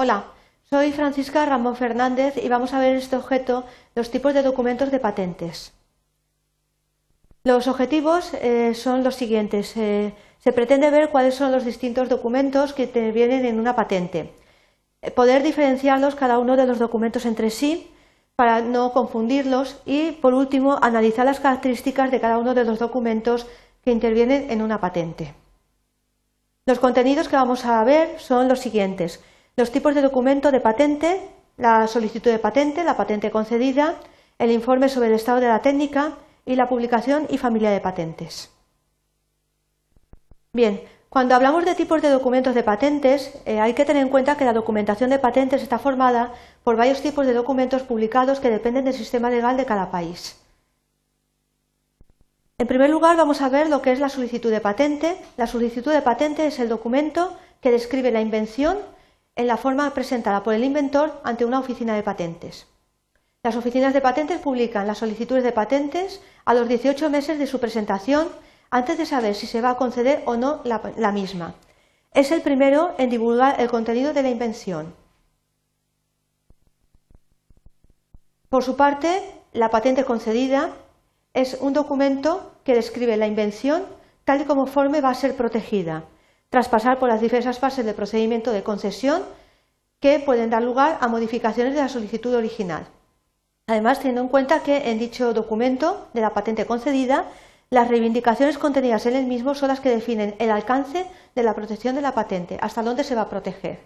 Hola, soy Francisca Ramón Fernández y vamos a ver en este objeto los tipos de documentos de patentes. Los objetivos eh, son los siguientes. Eh, se pretende ver cuáles son los distintos documentos que vienen en una patente. Eh, poder diferenciarlos cada uno de los documentos entre sí para no confundirlos y, por último, analizar las características de cada uno de los documentos que intervienen en una patente. Los contenidos que vamos a ver son los siguientes los tipos de documento de patente, la solicitud de patente, la patente concedida, el informe sobre el estado de la técnica y la publicación y familia de patentes. Bien, cuando hablamos de tipos de documentos de patentes, eh, hay que tener en cuenta que la documentación de patentes está formada por varios tipos de documentos publicados que dependen del sistema legal de cada país. En primer lugar, vamos a ver lo que es la solicitud de patente. La solicitud de patente es el documento que describe la invención en la forma presentada por el inventor ante una oficina de patentes. Las oficinas de patentes publican las solicitudes de patentes a los 18 meses de su presentación antes de saber si se va a conceder o no la, misma. Es el primero en divulgar el contenido de la invención. Por su parte, la patente concedida es un documento que describe la invención tal y como forme va a ser protegida tras pasar por las diversas fases del procedimiento de concesión que pueden dar lugar a modificaciones de la solicitud original. Además, teniendo en cuenta que en dicho documento de la patente concedida, las reivindicaciones contenidas en el mismo son las que definen el alcance de la protección de la patente, hasta dónde se va a proteger.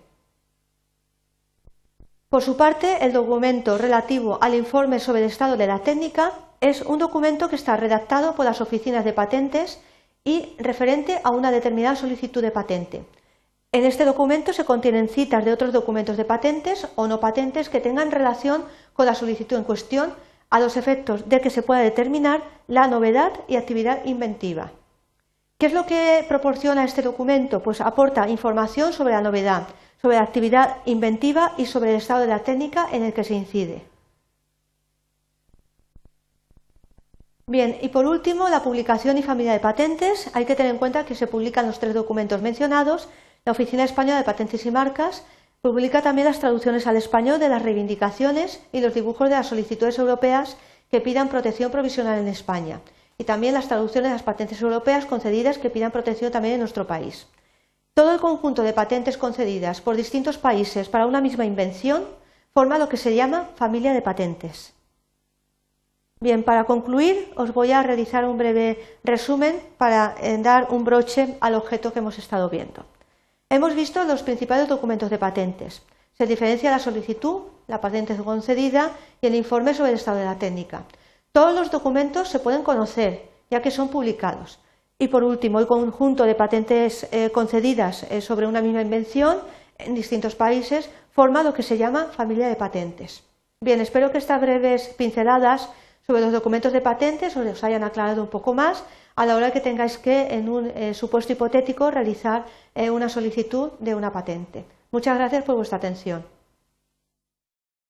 Por su parte, el documento relativo al informe sobre el estado de la técnica es un documento que está redactado por las oficinas de patentes y referente a una determinada solicitud de patente. En este documento se contienen citas de otros documentos de patentes o no patentes que tengan relación con la solicitud en cuestión a los efectos de que se pueda determinar la novedad y actividad inventiva. ¿Qué es lo que proporciona este documento? Pues aporta información sobre la novedad, sobre la actividad inventiva y sobre el estado de la técnica en el que se incide. Bien, y por último, la publicación y familia de patentes. Hay que tener en cuenta que se publican los tres documentos mencionados. La Oficina Española de Patentes y Marcas publica también las traducciones al español de las reivindicaciones y los dibujos de las solicitudes europeas que pidan protección provisional en España y también las traducciones de las patentes europeas concedidas que pidan protección también en nuestro país. Todo el conjunto de patentes concedidas por distintos países para una misma invención forma lo que se llama familia de patentes. Bien, para concluir, os voy a realizar un breve resumen para eh, dar un broche al objeto que hemos estado viendo. Hemos visto los principales documentos de patentes. Se diferencia la solicitud, la patente concedida y el informe sobre el estado de la técnica. Todos los documentos se pueden conocer, ya que son publicados. Y por último, el conjunto de patentes eh, concedidas eh, sobre una misma invención en distintos países forma lo que se llama familia de patentes. Bien, espero que estas breves pinceladas sobre los documentos de patentes os hayan aclarado un poco más a la hora que tengáis que, en un eh, supuesto hipotético, realizar eh, una solicitud de una patente. Muchas gracias por vuestra atención.